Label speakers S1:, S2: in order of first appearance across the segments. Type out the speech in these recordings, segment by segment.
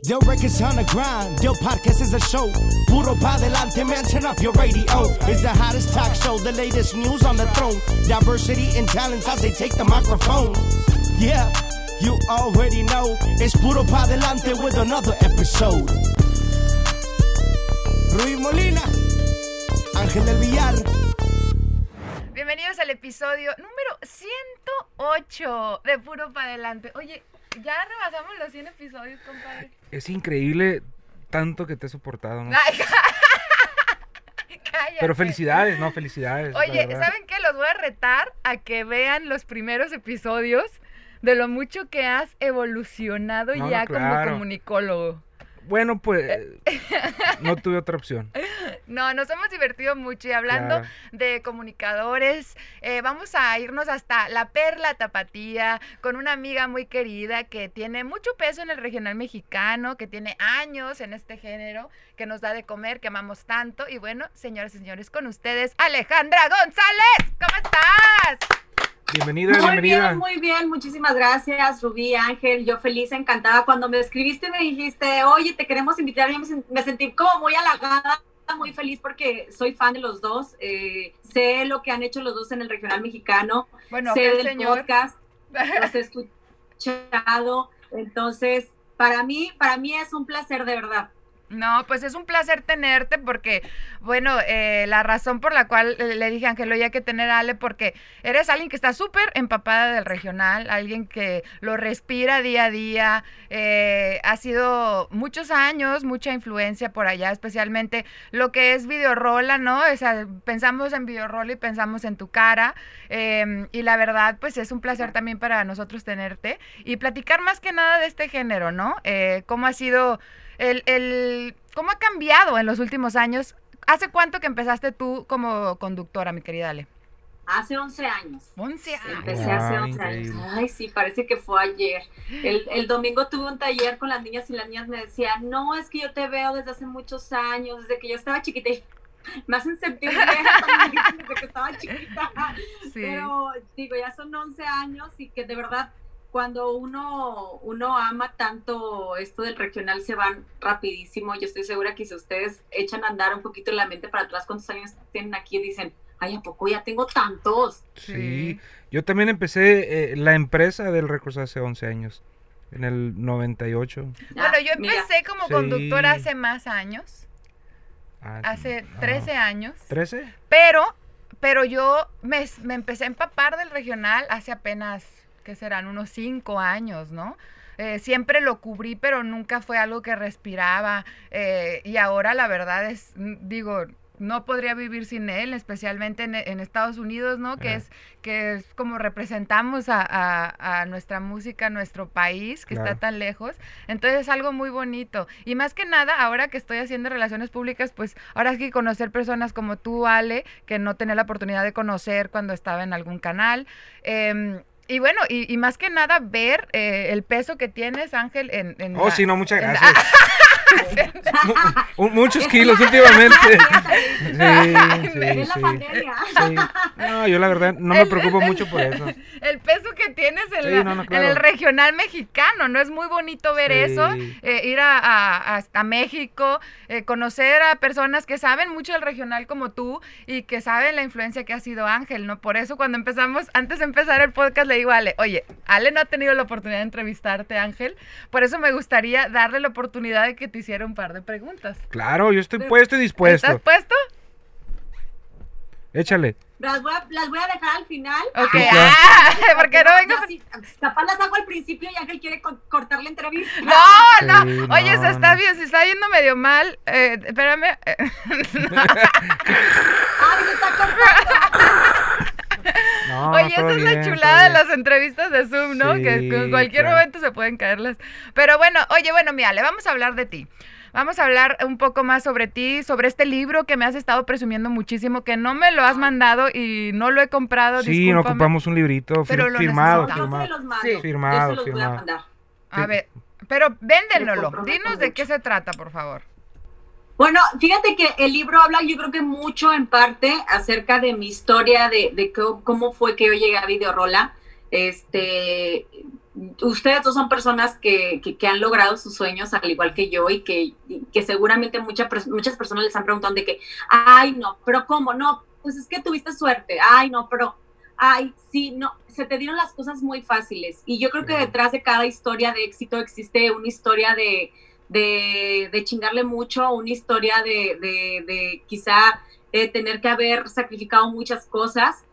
S1: Del records on the grind, Del podcast is a show. Puro pa delante, man, turn up your radio. It's the hottest talk show, the latest news on the throne. Diversity and talents as they take the microphone. Yeah, you already know. It's Puro pa delante with another episode. Ruiz Molina, Ángel del Villar.
S2: Bienvenidos al episodio número 108 de Puro Pa' Adelante. Oye, ya rebasamos los 100 episodios, compadre.
S3: Es increíble tanto que te he soportado, ¿no?
S2: Ay, cállate.
S3: Pero felicidades, ¿no? Felicidades.
S2: Oye. ¿saben qué? Los voy a retar a que vean los primeros episodios de lo mucho que has evolucionado
S3: No, no,
S2: ya como comunicólogo.
S3: Bueno, pues no tuve otra opción.
S2: No, nos hemos divertido mucho y hablando
S3: Claro.
S2: de comunicadores, eh, vamos a irnos hasta La Perla Tapatía con una amiga muy querida que tiene mucho peso en el regional mexicano, que tiene años en este género, que nos da de comer, que amamos tanto. Y bueno, señoras y señores, con ustedes, Alejandra González. ¿Cómo estás?
S3: Bienvenida,
S4: Muy
S3: bienvenida.
S4: bien, muy bien, muchísimas gracias, Rubí, Ángel, yo feliz, encantada. Cuando me escribiste me dijiste, oye, te queremos invitar, yo me, sen- me sentí como muy halagada, muy feliz porque soy fan de los dos, eh, sé lo que han hecho los dos en el regional mexicano,
S2: Bueno,
S4: sé del
S2: señor.
S4: podcast, los he escuchado, entonces, para mí, para mí es un placer de verdad.
S2: No, pues es un placer tenerte porque, bueno, eh, la razón por la cual le dije a Ángel, oye, hay que tener a Ale porque eres alguien que está súper empapada del regional, alguien que lo respira día a día, eh, ha sido muchos años, mucha influencia por allá, especialmente lo que es videorola, ¿no? O sea, pensamos en videorola y pensamos en tu cara eh, y la verdad, pues es un placer también para nosotros tenerte y platicar más que nada de este género, ¿no? Eh, ¿Cómo ha sido el, el, cómo ha cambiado en los últimos años. ¿Hace cuánto que empezaste tú como conductora, mi querida Ale?
S4: Hace 11 años.
S2: 11 años.
S4: Empecé hace
S3: Wow,
S4: 11 años. Ay, sí, parece que fue ayer. El, el domingo tuve un taller con las niñas y las niñas me decían, no, es que yo te veo desde hace muchos años, desde que yo estaba chiquita. Y Me hacen sentir vieja cuando me dicen desde que estaba chiquita.
S2: Sí.
S4: Pero digo, ya son 11 años y que de verdad cuando uno, uno ama tanto esto del regional se van rapidísimo. Yo estoy segura que si ustedes echan a andar un poquito la mente para atrás, cuántos años tienen aquí y dicen, ay, ¿a poco ya tengo tantos?
S3: Sí. Yo también empecé eh, la empresa del Records hace 11 años, en el 98.
S2: Bueno, yo
S4: Ah, mira.
S2: empecé como
S3: Sí.
S2: conductora hace más años,
S3: Ah,
S2: hace
S3: ah,
S2: 13 años,
S3: ¿13?
S2: pero, pero yo me, me empecé a empapar del regional hace apenas, ¿qué serán? Unos 5 años, ¿no? Eh, siempre lo cubrí, pero nunca fue algo que respiraba. eh, y ahora la verdad es, digo, no podría vivir sin él, especialmente en, en Estados Unidos, ¿no? Que es que es como representamos a, a- a nuestra música, a nuestro país, que
S3: Claro.
S2: está tan lejos. Entonces es algo muy bonito. Y más que nada, ahora que estoy haciendo relaciones públicas, pues ahora es que conocer personas como tú, Ale, que no tenía la oportunidad de conocer cuando estaba en algún canal. em, y bueno, y, y más que nada ver eh, el peso que tienes, Ángel, en... en
S3: Oh,
S2: la-
S3: sí, no, muchas gracias. Mu- muchos kilos últimamente. Sí, sí,
S4: Es la
S3: sí.
S4: pandemia.
S3: Sí. No, yo la verdad no me preocupo mucho por eso.
S2: el peso que tienes en,
S3: Sí,
S2: la-
S3: no, no,
S2: en
S3: claro.
S2: el regional mexicano, ¿no? Es muy bonito ver eso, eh, ir a, a- hasta México, eh, conocer a personas que saben mucho del regional como tú y que saben la influencia que ha sido Ángel, ¿no? Por eso cuando empezamos, antes de empezar el podcast, le digo a Ale, oye, Ale no ha tenido la oportunidad de entrevistarte, Ángel, por eso me gustaría darle la oportunidad de que te hiciera un par de preguntas.
S3: Claro, yo estoy puesto y dispuesto.
S2: ¿Estás puesto?
S3: Échale.
S4: Las voy, a, las voy a dejar al final.
S2: Ok, ah, porque no vengo...
S4: Sí, capaz las hago al principio y Ángel quiere co- cortar la entrevista.
S2: No, no.
S3: Sí,
S2: Oye,
S3: no,
S2: se está
S3: no.
S2: bien, se está viendo medio mal. Eh, espérame.
S4: Ay, me está cortando.
S3: No,
S2: Oye, esa es la chulada de las entrevistas de Zoom, ¿no? que en cualquier
S3: claro.
S2: momento se pueden caerlas. Pero bueno, oye, bueno, mira, le vamos a hablar de ti. Vamos a hablar un poco más sobre ti, sobre este libro que me has estado presumiendo muchísimo, que no me lo has mandado y no lo he comprado.
S3: Sí, no ocupamos un librito fir-
S2: Pero lo
S3: firmado, firmado.
S4: los mando.
S2: Sí.
S4: Yo
S3: Firmado,
S4: se los voy a
S3: firmado.
S4: mandar.
S2: A ver, pero véndenoslo. Dinos de qué se trata, por favor.
S4: Bueno, fíjate que el libro habla yo creo que mucho en parte acerca de mi historia, de, de cómo, cómo fue que yo llegué a Videorola. Este, ustedes dos son personas que, que, han logrado sus sueños al igual que yo y que, que seguramente muchas muchas personas les han preguntado de que, ay, no, pero ¿cómo? No, pues es que tuviste suerte, ay, no, pero, ay, sí, no, se te dieron las cosas muy fáciles. Y yo creo que detrás de cada historia de éxito existe una historia de, de, de chingarle mucho, una historia de, de, de quizá eh, tener que haber sacrificado muchas cosas.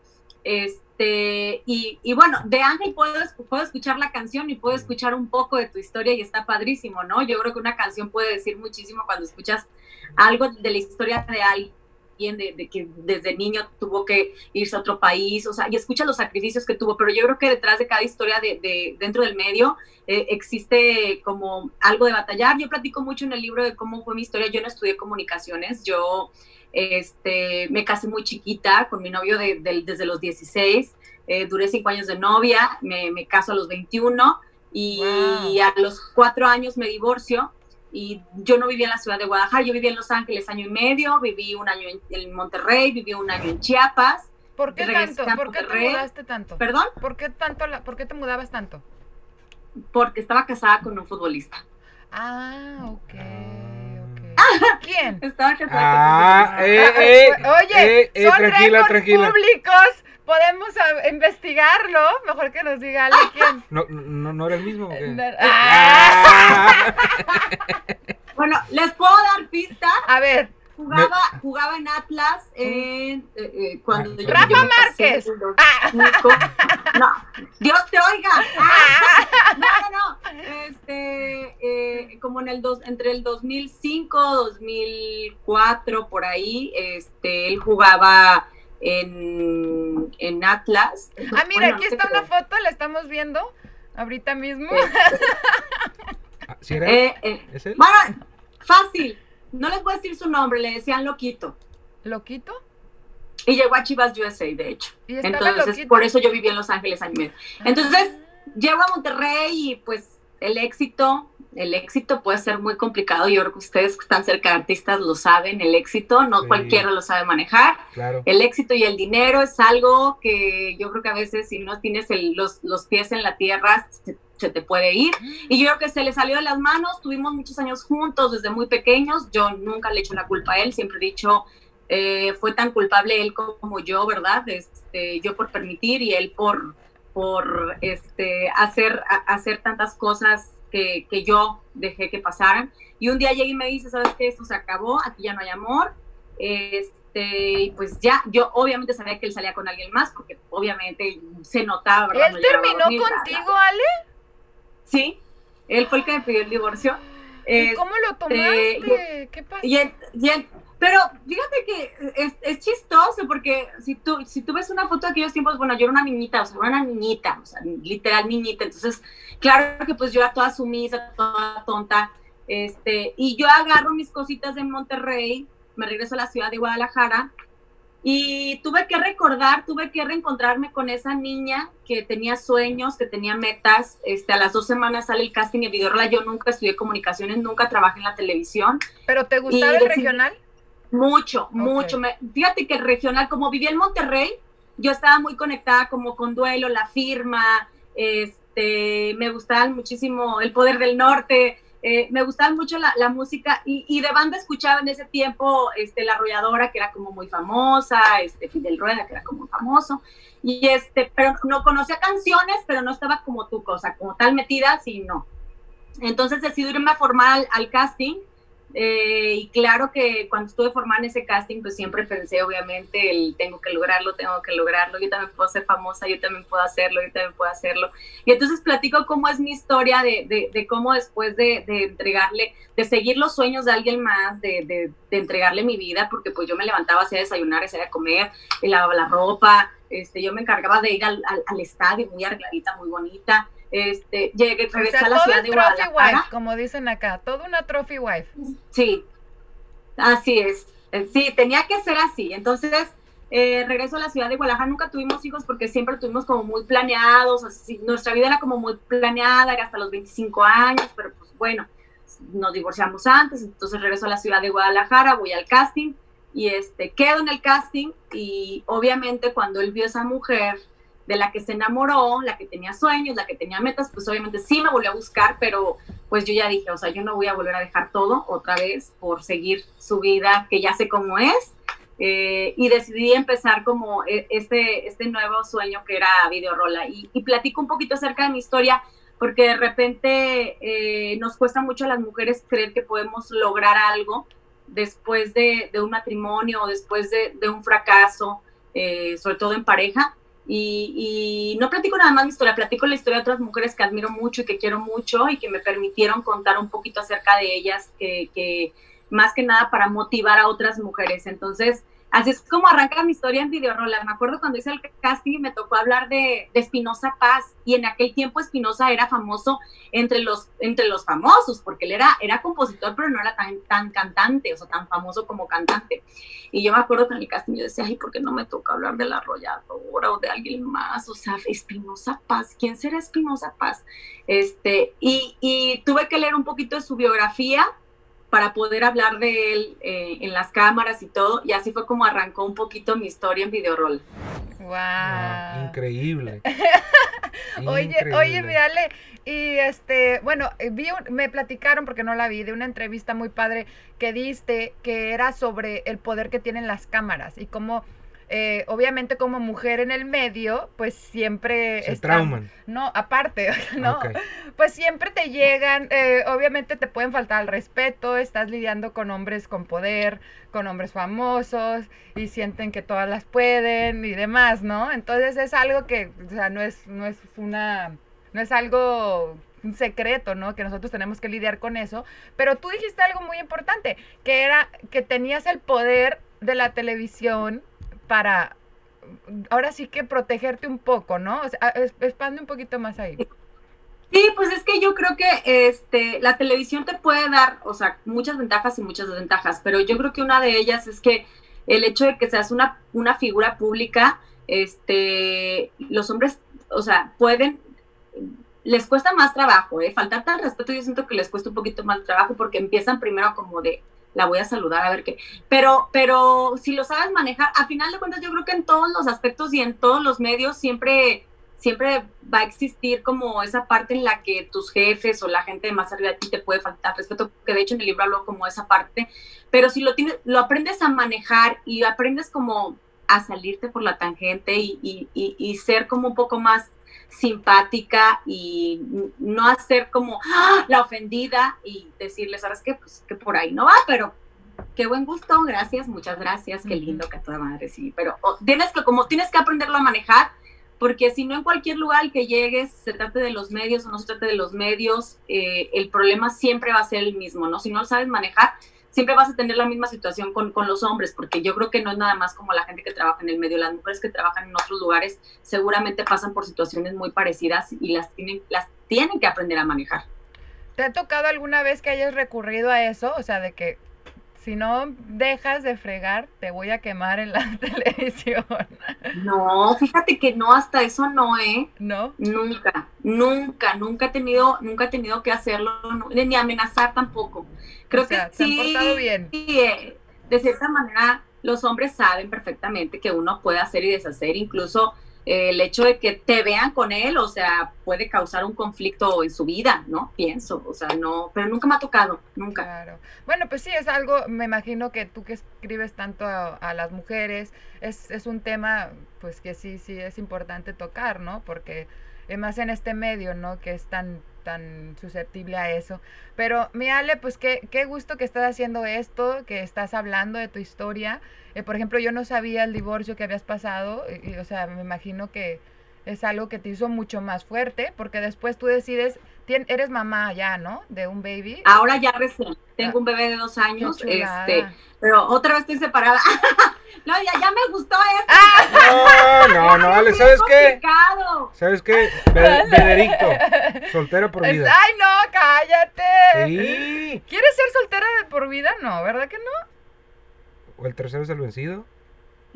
S4: Este, y, bueno, de Ángel puedo, puedo escuchar la canción y puedo escuchar un poco de tu historia y está padrísimo, ¿no? Yo creo que una canción puede decir muchísimo cuando escuchas algo de la historia de alguien, de, que desde niño tuvo que irse a otro país, o sea, y escucha los sacrificios que tuvo, pero yo creo que detrás de cada historia de, dentro del medio eh, existe como algo de batallar. Yo platico mucho en el libro de cómo fue mi historia, yo no estudié comunicaciones, yo este, me casé muy chiquita con mi novio desde los 16, eh, duré cinco años de novia, me, caso a los 21 y a los cuatro años me divorcio y yo no vivía en la ciudad de Guadalajara, yo vivía en Los Ángeles año y medio, viví un año en, Monterrey, viví un año en Chiapas.
S2: ¿Por qué tanto? ¿Por qué te mudaste tanto?
S4: ¿Perdón?
S2: ¿Por qué, tanto ¿Por qué te mudabas tanto?
S4: Porque estaba casada con un futbolista.
S2: Ah, ok. ¿Quién?
S4: Estaba
S3: ah, eh, eh,
S2: Oye, eh, eh, son tranquila, tranquila. públicos. Podemos investigarlo. Mejor que nos diga Ale quién.
S3: No, no, no era el mismo.
S2: Ah.
S4: bueno, les puedo dar pista.
S2: A ver.
S4: Jugaba, jugaba en Atlas en, eh, eh, cuando
S2: yo, Rafa Márquez.
S4: Ah. No, Dios te oiga. Ah. No, no, no. Este, eh, como en el dos, entre el 2005, 2004, por ahí, este, él jugaba en, en Atlas.
S2: ah, mira, aquí está una foto, la estamos viendo ahorita mismo.
S3: ¿Sí era?
S4: ¿Es él? Bueno, fácil no les voy a decir su nombre, le decían Loquito.
S2: ¿Loquito?
S4: Y llegó a Chivas USA, de hecho. Entonces, por eso yo viví en Los Ángeles año y medio. Ah. Entonces, llego a Monterrey y pues el éxito, el éxito puede ser muy complicado. Yo creo que ustedes que están cerca de artistas lo saben, el éxito, no cualquiera lo sabe manejar. El éxito y el dinero es algo que yo creo que a veces si no tienes los, los pies en la tierra, se te puede ir. Y yo creo que se le salió de las manos, tuvimos muchos años juntos desde muy pequeños, yo nunca le echo la culpa a él, siempre he dicho, eh, fue tan culpable él como yo, ¿verdad? Este, yo por permitir y él por, por este, hacer, hacer tantas cosas que, que yo dejé que pasaran. Y un día llega y me dice, ¿sabes qué? Esto se acabó, aquí ya no hay amor. Este, y pues ya, yo obviamente sabía que él salía con alguien más, porque obviamente se notaba, ¿verdad?
S2: ¿Él terminó contigo, Ale?
S4: Sí, él fue el que me pidió el divorcio.
S2: ¿Y cómo lo este, tomaste? ¿Qué pasa?
S4: Pero fíjate que es, chistoso porque si tú, si tú ves una foto de aquellos tiempos, bueno, yo era una niñita, o sea, era una niñita, o sea, literal niñita, entonces, claro que pues yo era toda sumisa, toda tonta, este, y yo agarro mis cositas de Monterrey, me regreso a la ciudad de Guadalajara, y tuve que recordar, tuve que reencontrarme con esa niña que tenía sueños, que tenía metas. Este, a las dos semanas sale el casting de Videorola. Yo nunca estudié comunicaciones, nunca trabajé en la televisión.
S2: ¿Pero te gustaba el regional?
S4: Mucho, mucho. Me, fíjate que el regional, como vivía en Monterrey, yo estaba muy conectada como con Duelo, La Firma, este, me gustaba muchísimo El Poder del Norte, eh, me gustaba mucho la, música y, de banda escuchaba en ese tiempo este, La Arrolladora, que era como muy famosa, este, Fidel Rueda, que era como famoso, y este, pero no conocía canciones, pero no estaba como tu cosa, como tal metida, sí, no. Entonces decidí irme a formar al casting eh, y claro que cuando estuve formando ese casting, pues siempre pensé, obviamente, el tengo que lograrlo, tengo que lograrlo, yo también puedo ser famosa, yo también puedo hacerlo, yo también puedo hacerlo. Y entonces platico cómo es mi historia de, de, cómo después de, entregarle, de seguir los sueños de alguien más, de, entregarle mi vida, porque pues yo me levantaba, hacía desayunar, hacía comer, lavaba la ropa, este, yo me encargaba de ir al, al, al estadio muy arregladita, muy bonita este, llegué, regresé a la ciudad de Guadalajara.
S2: Wife, como dicen acá, toda una trophy wife.
S4: Sí, así es. Eh, sí, tenía que ser así. Entonces, eh, regreso a la ciudad de Guadalajara. Nunca tuvimos hijos porque siempre tuvimos como muy planeados. Así, nuestra vida era como muy planeada, era hasta los 25 años, pero pues bueno, nos divorciamos antes. Entonces regreso a la ciudad de Guadalajara, voy al casting y este, quedo en el casting y obviamente cuando él vio a esa mujer de la que se enamoró, la que tenía sueños, la que tenía metas, pues obviamente sí me volvió a buscar, pero pues yo ya dije, o sea, yo no voy a volver a dejar todo otra vez por seguir su vida, que ya sé cómo es, eh, y decidí empezar como eh, este, este nuevo sueño que era Videorola. Y, y platico un poquito acerca de mi historia, porque de repente eh, nos cuesta mucho a las mujeres creer que podemos lograr algo después de, un matrimonio o después de, de un fracaso, sobre todo en pareja. Y, y, no platico nada más mi historia, platico la historia de otras mujeres que admiro mucho y que quiero mucho y que me permitieron contar un poquito acerca de ellas, que, que más que nada para motivar a otras mujeres. Entonces, así es como arranca mi historia en Videorola. Me acuerdo cuando hice el casting y me tocó hablar de, Espinosa Paz y en aquel tiempo Espinosa era famoso entre los, entre los famosos porque él era, era compositor pero no era tan, tan cantante, o sea, tan famoso como cantante. Y yo me acuerdo que en el casting yo decía, ay, ¿por qué no me toca hablar de la arrolladora o de alguien más? O sea, Espinosa Paz, ¿quién será Espinosa Paz? Este, y, y tuve que leer un poquito de su biografía para poder hablar de él eh, en las cámaras y todo. Y así fue como arrancó un poquito mi historia en Videoroll.
S2: Wow.
S3: Ah, increíble.
S2: oye, oye, mírale. Y este, bueno, vi un- me platicaron porque no la vi de una entrevista muy padre que diste que era sobre el poder que tienen las cámaras y cómo eh, obviamente como mujer en el medio, pues siempre
S3: Se
S2: están-
S3: trauman.
S2: No, aparte, no, pues siempre te llegan, eh, obviamente te pueden faltar al respeto, estás lidiando con hombres con poder, con hombres famosos y sienten que todas las pueden y demás, ¿no? Entonces es algo que, o sea, no es, no es una, no es algo un secreto, ¿no? Que nosotros tenemos que lidiar con eso. Pero tú dijiste algo muy importante, que era que tenías el poder de la televisión para, ahora sí que protegerte un poco, ¿no? O sea, expande un poquito más ahí.
S4: Sí, pues es que yo creo que este, la televisión te puede dar, o sea, muchas ventajas y muchas desventajas, pero yo creo que una de ellas es que el hecho de que seas una, una figura pública, este, los hombres, o sea, pueden, les cuesta más trabajo, ¿eh? Faltarte al respeto yo siento que les cuesta un poquito más trabajo porque empiezan primero como de, la voy a saludar a ver qué, pero, pero si lo sabes manejar, a final de cuentas yo creo que en todos los aspectos y en todos los medios siempre siempre va a existir como esa parte en la que tus jefes o la gente más arriba de ti te puede faltar respeto, que de hecho en el libro hablo como esa parte, pero si lo tienes, lo aprendes a manejar y aprendes como a salirte por la tangente y, y, y, y ser como un poco más simpática y no hacer como ¡ah! la ofendida y decirle, ¿sabes qué? Pues que por ahí no va, pero qué buen gusto, gracias, muchas gracias, qué lindo que a toda madre, sí, pero oh, tienes que, como tienes que aprenderlo a manejar, porque si no en cualquier lugar que llegues, se trate de los medios o no se trate de los medios, eh, el problema siempre va a ser el mismo, ¿no? Si no lo sabes manejar, siempre vas a tener la misma situación con, con, los hombres, porque yo creo que no es nada más como la gente que trabaja en el medio, las mujeres que trabajan en otros lugares seguramente pasan por situaciones muy parecidas y las tienen, las tienen que aprender a manejar.
S2: ¿Te ha tocado alguna vez que hayas recurrido a eso? O sea, de que si no dejas de fregar, te voy a quemar en la televisión.
S4: No, fíjate que no, hasta eso no, ¿eh?
S2: ¿No?
S4: Nunca, nunca, nunca he tenido, nunca he tenido que hacerlo, ni amenazar tampoco. Creo
S2: o sea,
S4: que
S2: se
S4: sí,
S2: han portado bien.
S4: eh, de cierta manera los hombres saben perfectamente que uno puede hacer y deshacer, incluso el hecho de que te vean con él, o sea, puede causar un conflicto en su vida, ¿no? Pienso, o sea, no, pero nunca me ha tocado, nunca.
S2: Claro. Bueno, pues sí, es algo, me imagino que tú que escribes tanto a, las mujeres, es, es, un tema, pues que sí, sí es importante tocar, ¿no? Porque más en este medio, ¿no? Que es tan tan susceptible a eso. Pero, mi Ale, pues qué, qué gusto que estás haciendo esto, que estás hablando de tu historia. Eh, por ejemplo, yo no sabía el divorcio que habías pasado, y, y, o sea, me imagino que es algo que te hizo mucho más fuerte, porque después tú decides, eres mamá ya, ¿no? De un baby.
S4: Ahora ya recién, tengo un bebé de dos años, este, pero otra vez estoy separada. no, ya, ya me gustó esto.
S3: No, no, no, Ale, ¿sabes qué? ¿Sabes qué? Benedicto, soltera por vida.
S2: Ay, no, cállate.
S3: Sí.
S2: ¿Quieres ser soltera de por vida? No, ¿verdad que no?
S3: ¿O el tercero es el vencido?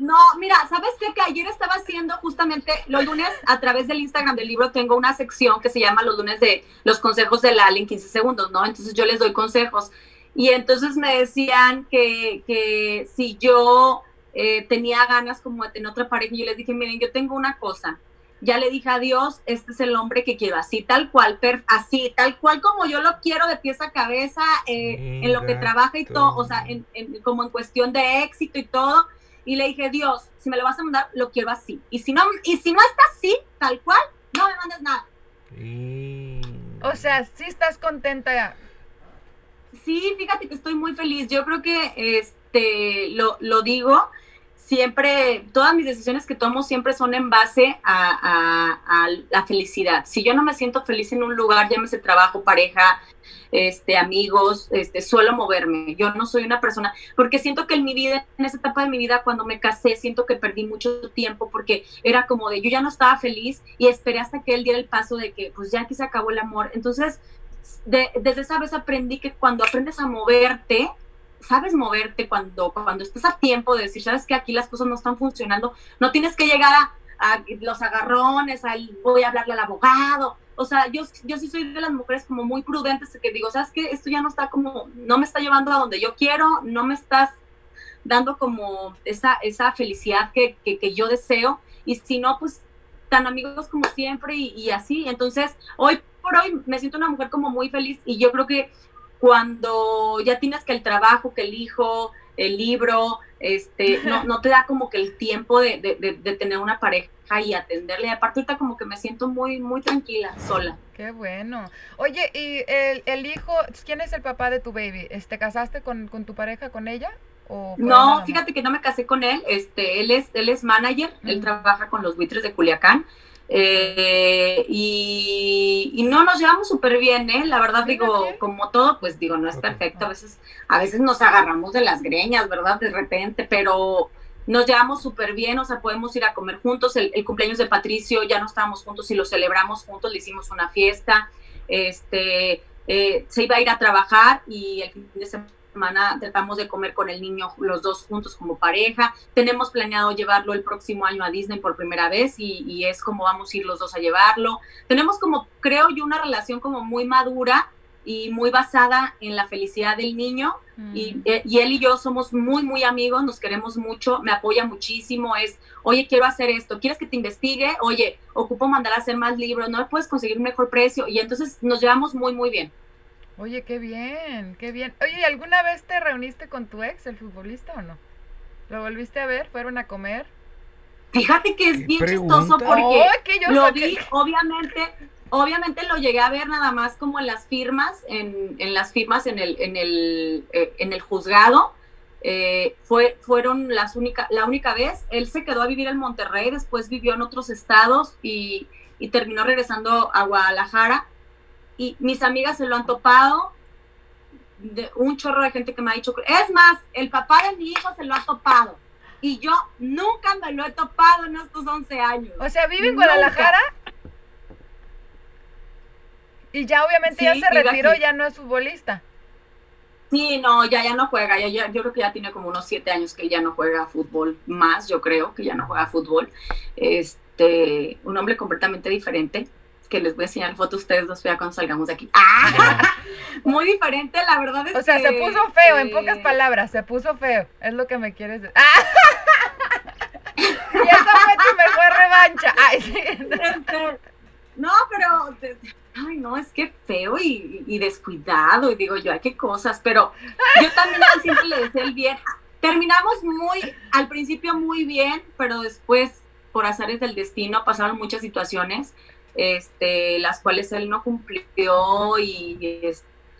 S4: No, mira, ¿sabes qué? Que ayer estaba haciendo justamente los lunes a través del Instagram del libro tengo una sección que se llama los lunes de los consejos de la en 15 segundos, ¿no? Entonces yo les doy consejos. Y entonces me decían que, que si yo eh, tenía ganas como de tener otra pareja, y yo les dije, miren, yo tengo una cosa. ya le dije a Dios, este es el hombre que quiero, así tal cual, así tal cual como yo lo quiero de pieza a cabeza, eh, en lo que trabaja y todo, o sea, en, como en cuestión de éxito y todo. Y le dije, Dios, si me lo vas a mandar, lo quiero así. Y si no, y si no está así, tal cual, no me mandes nada.
S2: O sea, sí estás contenta.
S4: Sí, fíjate que estoy muy feliz. Yo creo que este lo, lo digo siempre, todas mis decisiones que tomo siempre son en base a, la felicidad. Si yo no me siento feliz en un lugar, llámese trabajo, pareja, este, amigos, este, suelo moverme. Yo no soy una persona, porque siento que en mi vida, en esa etapa de mi vida, cuando me casé, siento que perdí mucho tiempo porque era como de yo ya no estaba feliz y esperé hasta que él diera el paso de que pues ya aquí se acabó el amor. Entonces, desde esa vez aprendí que cuando aprendes a moverte, sabes moverte cuando, cuando estás a tiempo de decir, sabes que aquí las cosas no están funcionando, no tienes que llegar a, los agarrones, al voy a hablarle al abogado. O sea, yo, yo sí soy de las mujeres como muy prudentes que digo, sabes que esto ya no está como, no me está llevando a donde yo quiero, no me estás dando como esa, esa felicidad que, que, yo deseo. Y si no, pues tan amigos como siempre y, y así. Entonces, hoy por hoy me siento una mujer como muy feliz y yo creo que cuando ya tienes que el trabajo, que el hijo, el libro, este, no, no te da como que el tiempo de, de, tener una pareja y atenderle. aparte ahorita como que me siento muy, muy tranquila, sola.
S2: Qué bueno. Oye, ¿y el, el hijo, quién es el papá de tu baby? ¿Te casaste con, con tu pareja, con ella?
S4: ¿O no, fíjate que no me casé con él. Este, él es, él es manager, él trabaja con los buitres de Culiacán. Eh, y, no nos llevamos súper bien, ¿eh? La verdad, digo, como todo, pues digo, no es perfecto. A veces, a veces nos agarramos de las greñas, ¿verdad? De repente, pero nos llevamos súper bien, o sea, podemos ir a comer juntos. El, el, cumpleaños de Patricio ya no estábamos juntos y lo celebramos juntos, le hicimos una fiesta. Este, eh, se iba a ir a trabajar y el fin de semana semana tratamos de comer con el niño los dos juntos como pareja. Tenemos planeado llevarlo el próximo año a Disney por primera vez y, es como vamos a ir los dos a llevarlo. Tenemos como, creo yo, una relación como muy madura y muy basada en la felicidad del niño. Mm. Y, eh, y, él y yo somos muy, muy amigos, nos queremos mucho, me apoya muchísimo. Es, oye, quiero hacer esto, ¿quieres que te investigue? Oye, ocupo mandar a hacer más libros, ¿no puedes conseguir un mejor precio? Y entonces nos llevamos muy, muy bien.
S2: Oye, qué bien, qué bien. Oye, ¿alguna vez te reuniste con tu ex, el futbolista, o no? ¿Lo volviste a ver? ¿Fueron a comer?
S4: Fíjate que es bien chistoso porque lo vi, obviamente, obviamente lo llegué a ver nada más como en las firmas, en, en las firmas en el, en el, eh, en el juzgado. Eh, fue, fueron las única, la única vez. Él se quedó a vivir en Monterrey, después vivió en otros estados y, y terminó regresando a Guadalajara y mis amigas se lo han topado, de un chorro de gente que me ha dicho, es más, el papá de mi hijo se lo ha topado. Y yo nunca me lo he topado en estos 11 años.
S2: O sea, vive en Guadalajara. Y ya obviamente ya se retiró, ya no es futbolista.
S4: Sí, no, ya, ya no juega. Ya, yo creo que ya tiene como unos siete años que ya no juega fútbol. Más, yo creo que ya no juega fútbol. Este, un hombre completamente diferente que les voy a enseñar fotos a ustedes dos ya cuando salgamos de aquí. ¡Ah! Muy diferente, la verdad es
S2: O sea, se puso feo, en pocas palabras, se puso feo. Es lo que me quieres decir. ¡Ah! y esa fue tu mejor revancha. Ay, sí.
S4: Este, no, pero ay, no, es que feo y, descuidado. Y digo yo, ay, qué cosas. Pero yo también siempre le decía el bien. Terminamos muy, al principio muy bien, pero después, por azares del destino, pasaron muchas situaciones este, las cuales él no cumplió y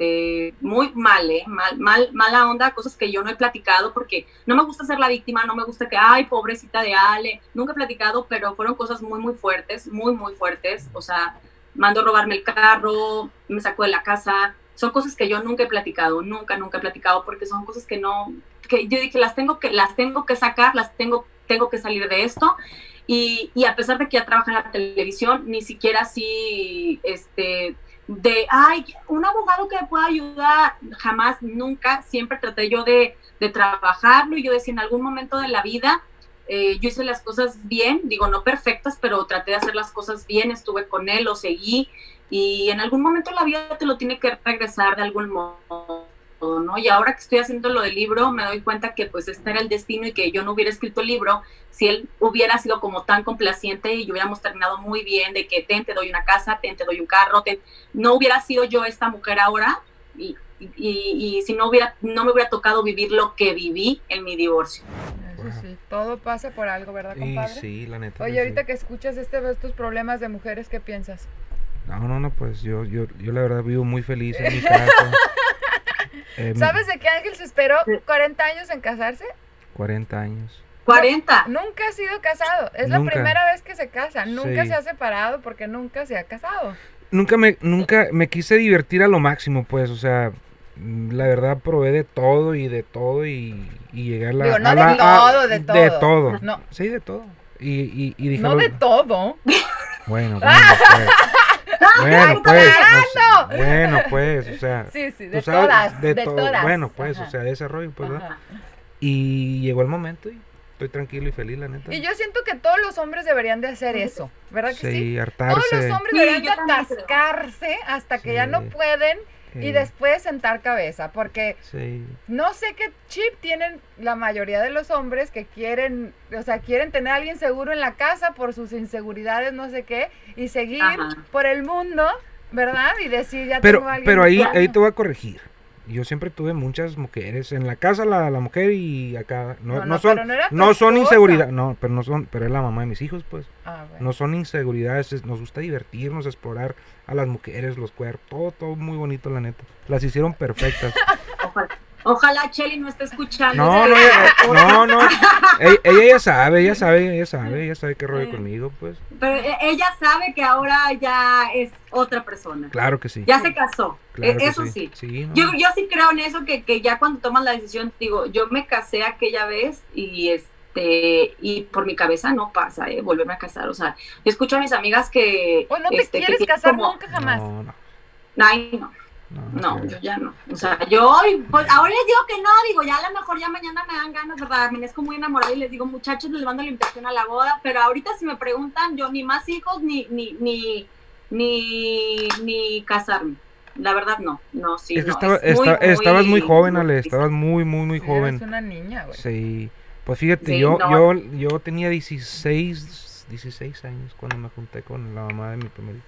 S4: este, muy mal, ¿eh? mal, mal, mala onda, cosas que yo no he platicado porque no me gusta ser la víctima, no me gusta que, ay, pobrecita de Ale, nunca he platicado, pero fueron cosas muy, muy fuertes, muy, muy fuertes, o sea, mandó robarme el carro, me sacó de la casa, son cosas que yo nunca he platicado, nunca, nunca he platicado porque son cosas que no, que yo dije, las tengo que, las tengo que sacar, las tengo, tengo que salir de esto y, a pesar de que ya trabaja en la televisión, ni siquiera así, este, de, ay, un abogado que me pueda ayudar, jamás, nunca, siempre traté yo de, trabajarlo y yo decía, en algún momento de la vida, eh, yo hice las cosas bien, digo, no perfectas, pero traté de hacer las cosas bien, estuve con él, lo seguí y en algún momento la vida te lo tiene que regresar de algún modo ¿no? Y ahora que estoy haciendo lo del libro, me doy cuenta que pues este era el destino y que yo no hubiera escrito el libro si él hubiera sido como tan complaciente y hubiéramos terminado muy bien de que ten, te doy una casa, ten, te doy un carro, ten, no hubiera sido yo esta mujer ahora y, y, y si no hubiera, no me hubiera tocado vivir lo que viví en mi divorcio.
S2: Eso sí, todo pasa por algo, ¿verdad, compadre?
S3: sí, la neta.
S2: Oye,
S3: que
S2: ahorita
S3: sí.
S2: que escuchas este, estos problemas de mujeres, ¿qué piensas?
S3: No, no, no, pues yo, yo, yo la verdad vivo muy feliz en mi casa. Em,
S2: ¿Sabes de qué Ángel se esperó 40 años en casarse?
S3: 40 años.
S4: 40.
S2: Nunca ha sido casado. Es la
S3: Nunca.
S2: primera vez que se casa. Nunca
S3: Sí.
S2: se ha separado porque nunca se ha casado.
S3: Nunca me, nunca me quise divertir a lo máximo, pues, o sea, la verdad probé de todo y de todo y, y llegué a la...
S2: Digo, no
S3: a
S2: de
S3: la- a-
S2: todo, de
S3: De
S2: todo.
S3: todo.
S2: No.
S3: Sí, de todo. Y, y, y dije,
S2: No de todo.
S3: Bueno, bueno, pues. bueno, pues. o sea, bueno, pues, o sea.
S2: Sí, sí,
S3: tú
S2: de
S3: sabes,
S2: todas.
S3: de
S2: De,
S3: todo.
S2: todas.
S3: Bueno, pues,
S2: Ajá,
S3: o sea, de ese rollo, pues, ¿verdad? Y llegó el momento y estoy tranquilo y feliz, la neta.
S2: Y yo siento que todos los hombres deberían de hacer eso. ¿Verdad que sí?
S3: Sí,
S2: Todos
S3: hartarse.
S2: los hombres
S4: Sí,
S2: deberían de atascarse hasta que ya no pueden y después sentar cabeza. Porque
S3: Sí.
S2: no sé qué chip tienen la mayoría de los hombres que quieren, o sea, quieren tener a alguien seguro en la casa por sus inseguridades, no sé qué, y seguir
S4: Ajá.
S2: por el mundo, ¿verdad? Y decir, ya
S3: Pero,
S2: tengo a alguien.
S3: pero ahí,
S2: Claro.
S3: ahí te voy a corregir. Yo siempre tuve muchas mujeres. En la casa la, la mujer y acá. No,
S2: No,
S3: son,
S2: no
S3: son inseguridad. No, pero no son, pero es la mamá de mis hijos, pues.
S2: Ah, bueno.
S3: No son inseguridades, es- nos gusta divertirnos, explorar a las mujeres, los cuerpos, todo, todo muy bonito, la neta. Las hicieron perfectas.
S4: Ojalá, Chelly no esté escuchando.
S3: No, no, ella, no, no. Ella, ella ya sabe, ella sabe, ella sabe, ella sabe qué rollo conmigo, pues.
S4: Pero e- ella sabe que ahora ya es otra persona.
S3: Claro que sí.
S4: Ya se casó.
S3: claro
S4: E- eso sí.
S3: Sí, no.
S4: Yo, yo sí creo en eso, que, que ya cuando tomas la decisión, digo, yo me casé aquella vez y este y por mi cabeza no pasa, ¿eh? Volverme a casar. O sea, yo escucho a mis amigas que...
S2: Pues no te
S4: este,
S2: quieres casar
S4: como-
S2: nunca jamás.
S3: No, no.
S4: Ay, no,
S3: No,
S4: yo ya no. O sea, yo, pues, ahora les digo que no, digo, ya a lo mejor ya mañana me dan ganas, ¿verdad? Amanezco muy enamorada y les digo, muchachos, les mando la invitación a la boda, pero ahorita si me preguntan, yo ni más hijos, ni, ni, ni, ni, ni casarme. La verdad, no, no, sí.
S3: Es que
S4: no,
S3: estaba-
S4: es muy,
S3: estabas muy joven, Ale, estabas muy, muy, muy joven.
S2: Eres una niña, güey.
S3: Sí. Pues fíjate,
S4: Sí,
S3: yo,
S4: no.
S3: yo, yo tenía 16, 16 años cuando me junté con la mamá de mi primer hijo.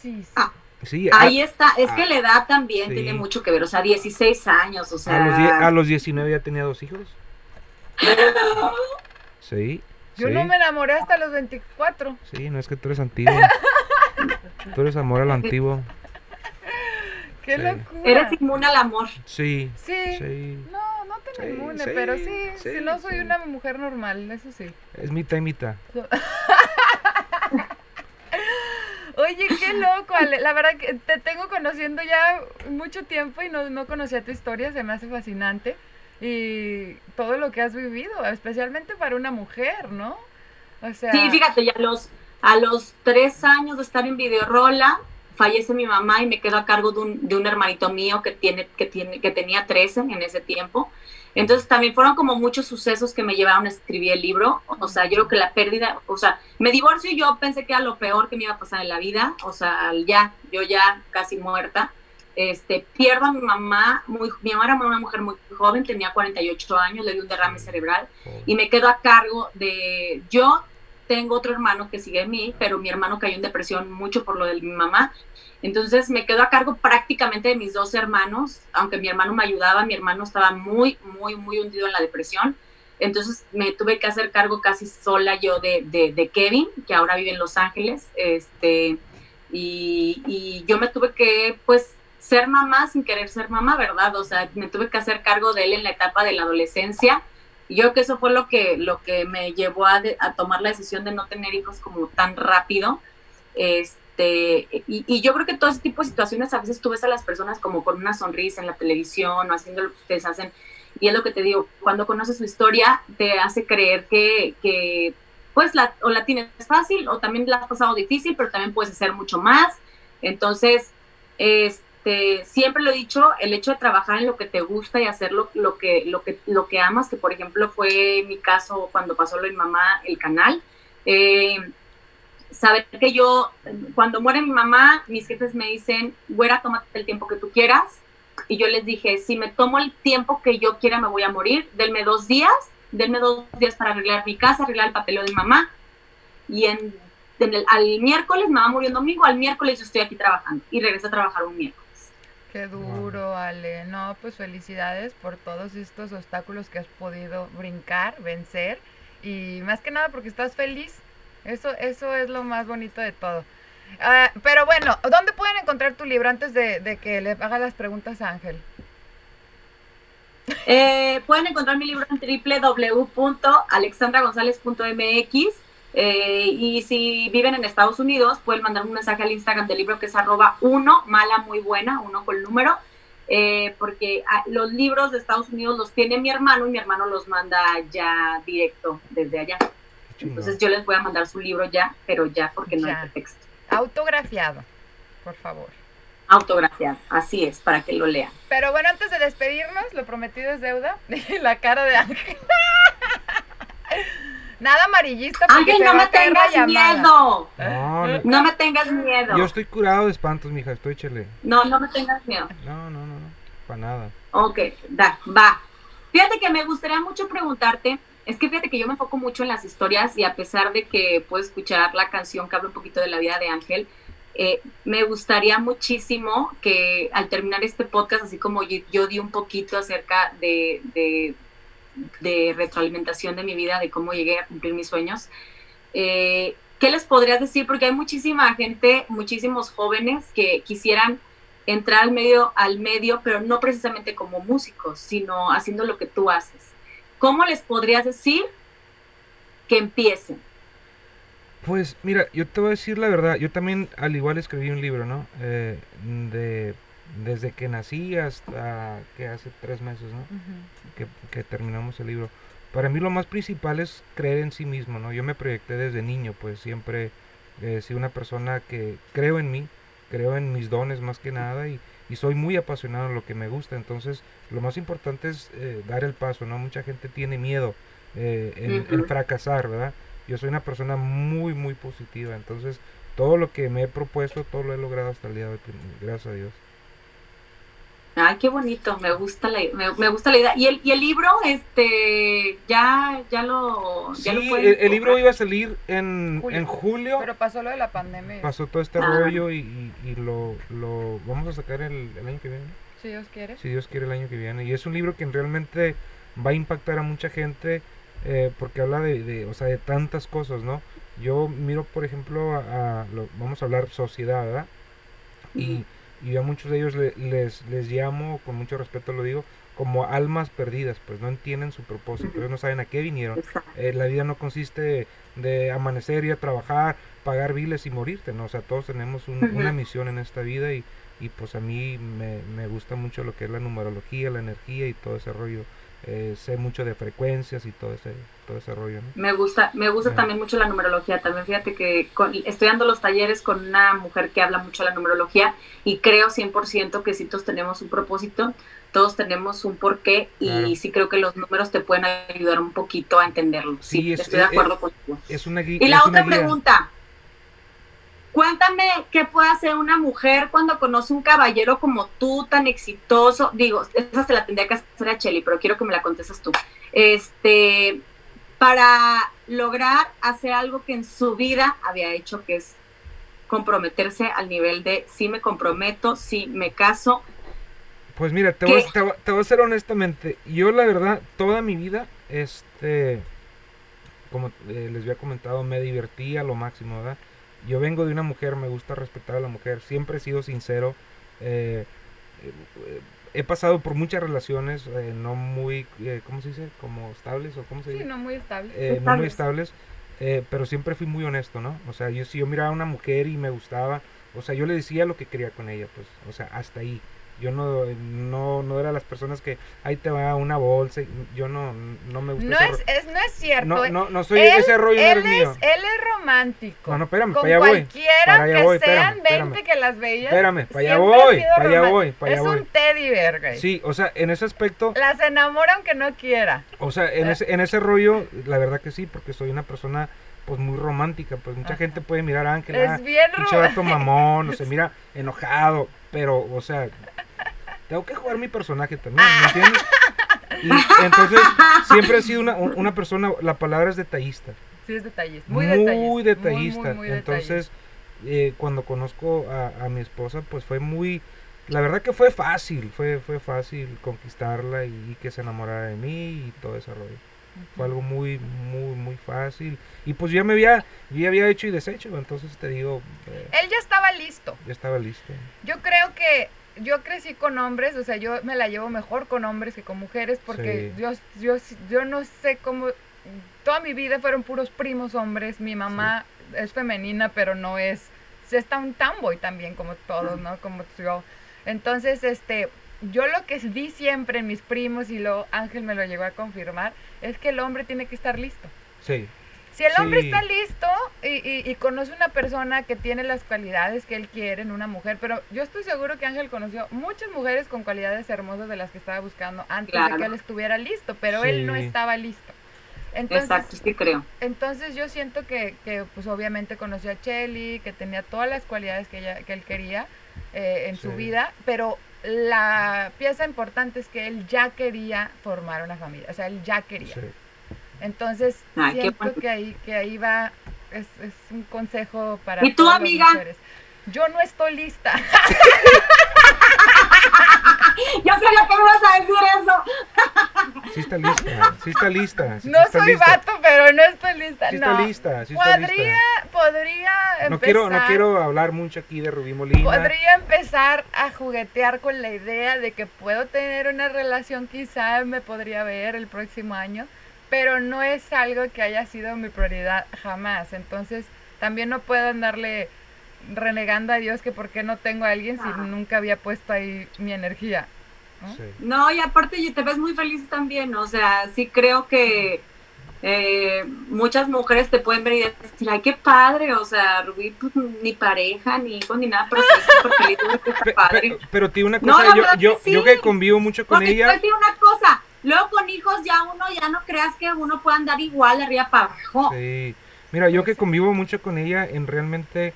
S4: Sí. Ah,
S3: Sí,
S4: Ahí
S3: a,
S4: está, es que la edad también
S3: sí.
S4: tiene mucho que ver, o sea, 16 años, o sea...
S3: a los, die- a los 19 ya tenía dos hijos. Sí.
S2: Yo
S3: sí,
S2: no me enamoré hasta los 24.
S3: Sí, no es que tú eres antiguo. tú eres amor al antiguo.
S2: ¡Qué
S3: Sí.
S2: locura!
S4: Eres inmune al amor.
S3: Sí.
S2: Sí.
S3: Sí.
S2: No, no te
S3: Sí,
S2: inmune,
S3: sí,
S2: pero sí,
S3: sí,
S2: si no soy
S3: sí.
S2: una mujer normal, eso sí.
S3: Es mitad y mitad.
S2: Oye, qué loco. La verdad que te tengo conociendo ya mucho tiempo y no, no conocía tu historia, se me hace fascinante. Y todo lo que has vivido, especialmente para una mujer, ¿no? O sea,
S4: Sí, fíjate, ya los, a los tres años de estar en Videorola, fallece mi mamá y me quedo a cargo de un, de un hermanito mío que, tiene, que, tiene, que tenía 13 en ese tiempo. Entonces también fueron como muchos sucesos que me llevaron a escribir el libro. O sea, yo creo que la pérdida, o sea, me divorcio y yo pensé que era lo peor que me iba a pasar en la vida. O sea, ya, yo ya casi muerta. Este, pierdo a mi mamá, muy, mi mamá era una mujer muy joven, tenía 48 años, le dio un derrame cerebral y me quedo a cargo de yo tengo otro hermano que sigue a mí, pero mi hermano cayó en depresión mucho por lo de mi mamá. Entonces me quedo a cargo prácticamente de mis dos hermanos, aunque mi hermano me ayudaba, mi hermano estaba muy, muy, muy hundido en la depresión. Entonces me tuve que hacer cargo casi sola yo de, Kevin, que ahora vive en Los Ángeles. Este, y, yo me tuve que, pues, ser mamá sin querer ser mamá, ¿verdad? O sea, me tuve que hacer cargo de él en la etapa de la adolescencia. Yo creo que eso fue lo que, lo que me llevó a tomar la decisión de no tener hijos como tan rápido. Este, y, y yo creo que todo ese tipo de situaciones a veces tú ves a las personas como con una sonrisa en la televisión o haciendo lo que ustedes hacen. Y es lo que te digo, cuando conoces su historia te hace creer que, que pues la, o la tienes fácil o también la has pasado difícil, pero también puedes hacer mucho más. Entonces, este, siempre lo he dicho, el hecho de trabajar en lo que te gusta y hacer lo, lo, que, lo, que, lo que amas, que por ejemplo fue mi caso cuando pasó lo de mi mamá, el canal. Eh, saber que yo, cuando muere mi mamá, mis jefes me dicen, güera, tómate el tiempo que tú quieras, y yo les dije, si me tomo el tiempo que yo quiera me voy a morir, denme dos días, denme dos días para arreglar mi casa, arreglar el papeleo de mamá, y en, al miércoles me va a morir un domingo, al miércoles yo estoy aquí trabajando, y regreso a trabajar un miércoles.
S2: Qué duro, Ale. No, pues felicidades por todos estos obstáculos que has podido brincar, vencer, y más que nada porque estás feliz. Eso, eso es lo más bonito de todo. Ah, pero bueno, ¿dónde pueden encontrar tu libro antes de, que le haga las preguntas a Ángel?
S4: Eh, pueden encontrar mi libro en www.alexandragonzalez.mx eh, y si viven en Estados Unidos pueden mandar un mensaje al Instagram del libro que es arroba uno, mala muy buena, uno con el número, eh, porque ah, los libros de Estados Unidos los tiene mi hermano y mi hermano los manda ya directo desde allá. Entonces yo les voy a mandar su libro ya, pero ya porque no hay texto.
S2: Autografiado, por favor.
S4: Autografiado, así es, para que lo lean.
S2: Pero bueno, antes de despedirnos, lo prometido es deuda. la cara de Ángel. Nada amarillista.
S4: Ángel, no me tengas miedo. No, me tengas miedo.
S3: Yo estoy curado de espantos, mija, estoy chele.
S4: No, no me tengas miedo.
S3: No, no, no, no, para nada.
S4: Ok, da, va. Fíjate que me gustaría mucho preguntarte es que fíjate que yo me enfoco mucho en las historias y a pesar de que puedo escuchar la canción que habla un poquito de la vida de Ángel, eh, me gustaría muchísimo que al terminar este podcast, así como yo, di un poquito acerca de, de, retroalimentación de mi vida, de cómo llegué a cumplir mis sueños, eh, ¿qué les podrías decir? Porque hay muchísima gente, muchísimos jóvenes que quisieran entrar al medio, al medio, pero no precisamente como músicos, sino haciendo lo que tú haces. ¿Cómo les podrías decir que empiecen?
S3: Pues mira, yo te voy a decir la verdad, yo también al igual escribí un libro, ¿no? Eh, de, desde que nací hasta que hace tres meses, ¿no? que, terminamos el libro. Para mí lo más principal es creer en sí mismo, ¿no? Yo me proyecté desde niño, pues siempre he sido una persona que creo en mí, creo en mis dones más que nada y, y soy muy apasionado en lo que me gusta. Entonces, lo más importante es eh, dar el paso, ¿no? Mucha gente tiene miedo eh, en, fracasar, ¿verdad? Yo soy una persona muy, muy positiva. Entonces, todo lo que me he propuesto, todo lo he logrado hasta el día de hoy, gracias a Dios.
S4: Ay, qué bonito, me gusta la, me, gusta la idea. ¿Y el, y el libro, este, ya, ya lo...
S3: sí, el, libro iba a salir en julio. en julio.
S2: Pero pasó lo de la pandemia.
S3: Pasó todo este ah. rollo y, y, lo, lo vamos a sacar el, año que viene.
S2: Si Dios quiere.
S3: Si Dios quiere el año que viene. Y es un libro que realmente va a impactar a mucha gente eh, porque habla de, de, o sea, de tantas cosas, ¿no? Yo miro, por ejemplo, a, lo, vamos a hablar sociedad, ¿verdad? Y y a muchos de ellos les, les llamo, con mucho respeto lo digo, como almas perdidas, pues no entienden su propósito, ellos no saben a qué vinieron. Eh, la vida no consiste de amanecer y a trabajar, pagar biles y morirte, ¿no? O sea, todos tenemos una misión en esta vida y, y pues a mí me, me, gusta mucho lo que es la numerología, la energía y todo ese rollo. Eh, sé mucho de frecuencias y todo ese, todo ese rollo.
S4: Me gusta, me gusta también mucho la numerología. También fíjate que estoy dando los talleres con una mujer que habla mucho de la numerología y creo 100% que si todos tenemos un propósito, todos tenemos un porqué y sí creo que los números te pueden ayudar un poquito a entenderlo. Sí, estoy de acuerdo contigo.
S3: Es una
S4: y la otra pregunta, Cuéntame qué puede hacer una mujer cuando conoce un caballero como tú, tan exitoso. Digo, esa se la tendría que hacer a Cheli, pero quiero que me la contestes tú. Este, para lograr hacer algo que en su vida había hecho, que es comprometerse al nivel de si me comprometo, si me caso.
S3: Pues mira, te voy, te voy, a ser honestamente, yo la verdad, toda mi vida, este, como eh, les había comentado, me divertí a lo máximo, ¿verdad? yo vengo de una mujer, me gusta respetar a la mujer, siempre he sido sincero. Eh, eh, he pasado por muchas relaciones, eh, no muy, ¿cómo se dice? Como estables o cómo se dice?
S2: Sí, no muy
S3: estables. no muy estables, pero siempre fui muy honesto, ¿no? O sea, yo si yo miraba a una mujer y me gustaba, o sea, yo le decía lo que quería con ella, pues, o sea, hasta ahí. Yo no, no, no era las personas que ahí te va una bolsa. Yo no, no me gusta.
S2: No, es, es, no es cierto.
S3: No, no, no soy ese rollo
S2: él
S3: es, mío.
S2: Él es romántico.
S3: No, no, espérame, para
S2: allá
S3: voy.
S2: Cualquiera que sean 20 que las veías.
S3: Espérame, para allá voy, para allá voy, para allá
S2: es
S3: voy.
S2: un teddy bear, güey.
S3: Sí, o sea, en ese aspecto.
S2: Las enamora aunque no quiera.
S3: O sea, en, ese, en ese rollo, la verdad que sí, porque soy una persona pues muy romántica, pues mucha gente puede mirar a Ángel,
S2: es bien
S3: romántico. mamón, o se mira enojado, pero, o sea, tengo que jugar mi personaje también, ¿me entiendes? Y entonces siempre he sido una, una persona, la palabra es detallista.
S2: Sí, es detallista. Muy,
S3: Muy
S2: detallista. muy,
S3: detallista.
S2: muy
S3: entonces, eh, cuando conozco a, a mi esposa, pues fue muy... La verdad que fue fácil, fue, fue fácil conquistarla y, y que se enamorara de mí y todo ese rollo. Fue algo muy, muy, muy fácil. Y pues ya me había, ya había hecho y deshecho, entonces te digo, eh,
S2: Él ya estaba listo.
S3: ya estaba listo.
S2: Yo creo que yo crecí con hombres, o sea, yo me la llevo mejor con hombres que con mujeres porque
S3: Sí.
S2: yo, yo, yo no sé cómo, toda mi vida fueron puros primos hombres, mi mamá es femenina, pero no es, está un tomboy también como todos, ¿no? Como yo. Entonces, este, yo lo que vi siempre en mis primos y lo Ángel me lo llegó a confirmar, es que el hombre tiene que estar listo.
S3: Sí,
S2: Si el hombre
S3: Sí.
S2: está listo y, y- y conoce una persona que tiene las cualidades que él quiere en una mujer, pero yo estoy seguro que Ángel conoció muchas mujeres con cualidades hermosas de las que estaba buscando antes de que él estuviera listo, pero él no estaba listo. Entonces,
S4: Exacto, sí creo.
S2: entonces yo siento que, que, pues obviamente conoció a Chelly, que tenía todas las cualidades que, ella, que él quería eh, en su vida, pero la pieza importante es que él ya quería formar una familia, o sea, él ya quería.
S3: sí.
S2: Entonces, siento
S4: bueno.
S2: que ahí, que ahí va, es, es un consejo para
S4: ¿Y tú,
S2: todas las
S4: amiga?
S2: mujeres. Yo no estoy lista.
S4: Yo sabía que me ibas a decir eso.
S3: Sí está lista, sí está lista. sí
S2: No
S3: está
S2: soy
S3: lista.
S2: vato, pero no estoy lista.
S3: Sí
S2: no.
S3: está lista, sí está
S2: podría,
S3: lista.
S2: podría empezar.
S3: No quiero, no quiero hablar mucho aquí de Rubí Molina.
S2: Podría empezar a juguetear con la idea de que puedo tener una relación, quizá me podría ver el próximo año, pero no es algo que haya sido mi prioridad jamás. Entonces, también no puedo andarle renegando a Dios que por qué no tengo a alguien si
S4: Ah.
S2: nunca había puesto ahí mi energía. ¿no?
S3: Sí.
S4: No, y aparte te ves muy feliz también, o sea, sí creo que eh, muchas mujeres te pueden ver y decir, ay, qué padre, o sea, Rubí, pues, ni pareja, ni hijos, ni nada, pero sí, súper feliz, qué
S3: Pe-
S4: padre.
S3: pe- pero te digo una cosa, yo, yo,
S4: que
S3: yo que convivo mucho con
S4: Porque te voy a
S3: ella,
S4: decir una cosa, luego con hijos ya uno, ya no creas que uno puede andar igual de arriba para abajo.
S3: sí. Mira, yo que convivo mucho con ella, en realmente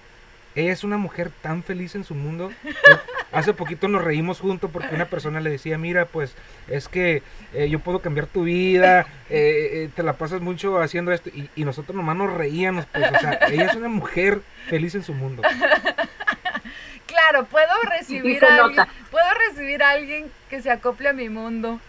S3: ella es una mujer tan feliz en su mundo. Hace poquito nos reímos juntos porque una persona le decía, mira, pues es que eh, yo puedo cambiar tu vida, eh, eh, te la pasas mucho haciendo esto. Y, y nosotros nomás nos reíamos, pues, o sea, ella es una mujer feliz en su mundo.
S2: Claro, puedo recibir a alguien, puedo recibir a alguien que se acople a mi mundo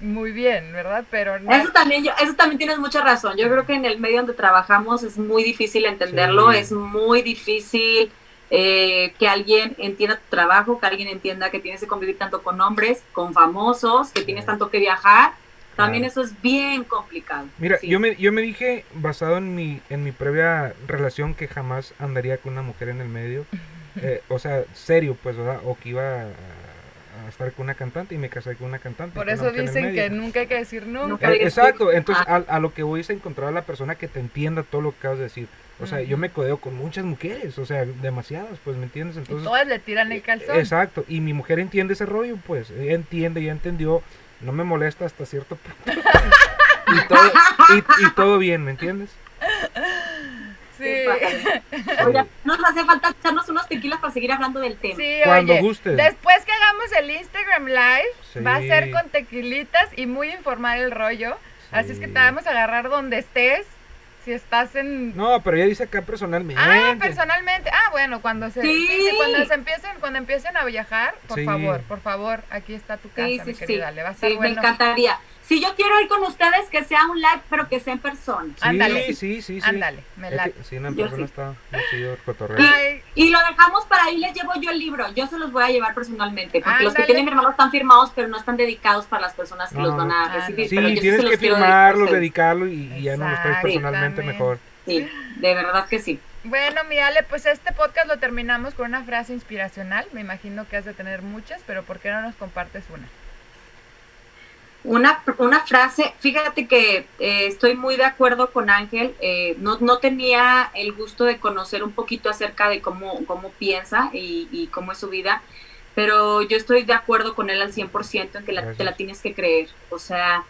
S2: muy bien, ¿verdad? Pero no,
S4: Eso también, yo- eso también tienes mucha razón. Yo creo que en el medio donde trabajamos es muy difícil entenderlo,
S3: Sí.
S4: es muy difícil eh, que alguien entienda tu trabajo, que alguien entienda que tienes que convivir tanto con hombres, con famosos, que tienes tanto que viajar. También
S3: Claro.
S4: eso es bien complicado.
S3: Mira,
S4: Sí.
S3: yo me, yo me dije, basado en mi, en mi previa relación, que jamás andaría con una mujer en el medio. Eh, o sea, serio, pues, ¿verdad? O que iba a, a estar con una cantante y me casé con una cantante.
S2: por eso dicen que nunca hay que decir nunca.
S4: Nunca.
S3: Eh,
S4: que
S3: exacto,
S4: decir-
S3: entonces
S4: Ah.
S3: a, a lo que voy es a encontrar a la persona que te entienda todo lo que acabas de decir. O sea, yo me codeo con muchas mujeres, o sea, demasiadas, pues, ¿me entiendes?
S2: Y
S3: Entonces,
S2: todas le tiran el calzón.
S3: exacto, y mi mujer entiende ese rollo, pues, ella entiende, ya entendió, no me molesta hasta cierto punto. y, todo, y, y todo bien, ¿me entiendes?
S2: Sí.
S4: Oye, nos hace falta echarnos unos tequilas para seguir hablando del tema.
S2: Sí,
S3: Cuando
S2: oye,
S3: gustes.
S2: después que hagamos el Instagram Live, va a ser con tequilitas y muy informal el rollo. Así es que te vamos a agarrar donde estés. Si estás en...
S3: No, pero ella dice acá personalmente.
S2: Ah, personalmente. Ah, bueno, cuando se, sí,
S4: Sí.
S2: sí, cuando se empiecen, cuando empiecen a viajar, por
S3: Sí.
S2: favor, por favor, aquí está tu casa,
S4: Sí,
S2: mi
S4: sí, sí.
S2: querida. Le va a estar
S4: Sí, me
S2: bueno.
S4: encantaría. Si yo quiero ir con ustedes, que sea un live, pero que sea en persona.
S3: Sí,
S2: Ándale.
S3: sí, sí, sí.
S2: Ándale, me
S3: Es que-
S2: late.
S3: sí, en persona está muy chido el cotorreo.
S2: Ay,
S4: Y lo dejamos para ahí, les llevo yo el libro. Yo se los voy a llevar personalmente, porque los que tienen mi hermano están firmados, pero no están dedicados para las personas que
S3: No.
S4: los van a recibir.
S3: Sí,
S4: pero yo sí
S3: tienes
S4: los
S3: que
S4: quiero dedicar a
S3: firmarlo,
S4: ustedes.
S3: dedicarlo y, y ya no lo traes personalmente mejor.
S4: Sí, de verdad que sí.
S2: Bueno, mi Ale, pues este podcast lo terminamos con una frase inspiracional. Me imagino que has de tener muchas, pero ¿por qué no nos compartes una?
S4: Una, una frase, fíjate que eh, estoy muy de acuerdo con Ángel, eh, no, no tenía el gusto de conocer un poquito acerca de cómo, cómo piensa y, y cómo es su vida, pero yo estoy de acuerdo con él al 100% en que la- te la tienes que creer, o sea,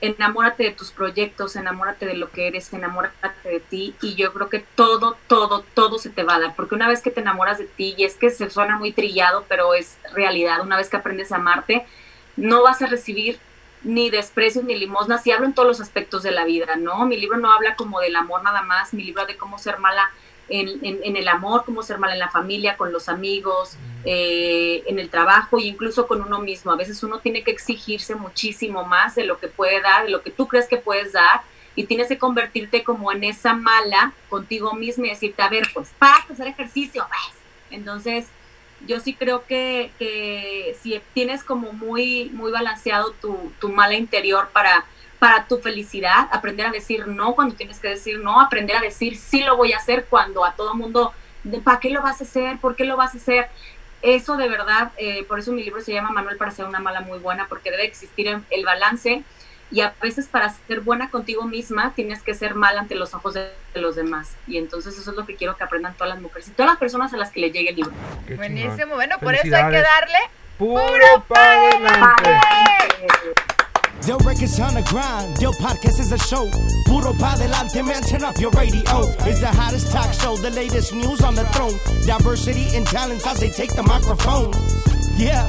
S4: enamórate de tus proyectos, enamórate de lo que eres, enamórate de ti y yo creo que todo, todo, todo se te va a dar, porque una vez que te enamoras de ti, y es que se suena muy trillado, pero es realidad, una vez que aprendes a amarte, no vas a recibir ni desprecios ni limosnas, y hablo en todos los aspectos de la vida, ¿no? Mi libro no habla como del amor nada más, mi libro de cómo ser mala en, el amor, cómo ser mal en la familia, con los amigos, eh, en el trabajo e incluso con uno mismo. A veces uno tiene que exigirse muchísimo más de lo que puede dar, de lo que tú crees que puedes dar y tienes que convertirte como en esa mala contigo mismo y decirte, a ver, pues, para hacer ejercicio, pues. Entonces, yo sí creo que, que, si tienes como muy, muy balanceado tu, tu mala interior para para tu felicidad, aprender a decir no cuando tienes que decir no, aprender a decir sí lo voy a hacer cuando a todo mundo, ¿para qué lo vas a hacer? ¿Por qué lo vas a hacer? Eso de verdad, eh, por eso mi libro se llama Manuel para ser una mala muy buena, porque debe existir el balance y a veces para ser buena contigo misma tienes que ser mala ante los ojos de, los demás. Y entonces eso es lo que quiero que aprendan todas las mujeres y todas las personas a las que les llegue el libro.
S2: Buenísimo, bueno, por eso hay que darle
S3: puro, para adelante.
S1: Del records on the grind, podcast is a show. Puro pa delante, man, turn up your radio. It's the hottest talk show, the latest news on the throne. Diversity and talents as they take the microphone. Yeah,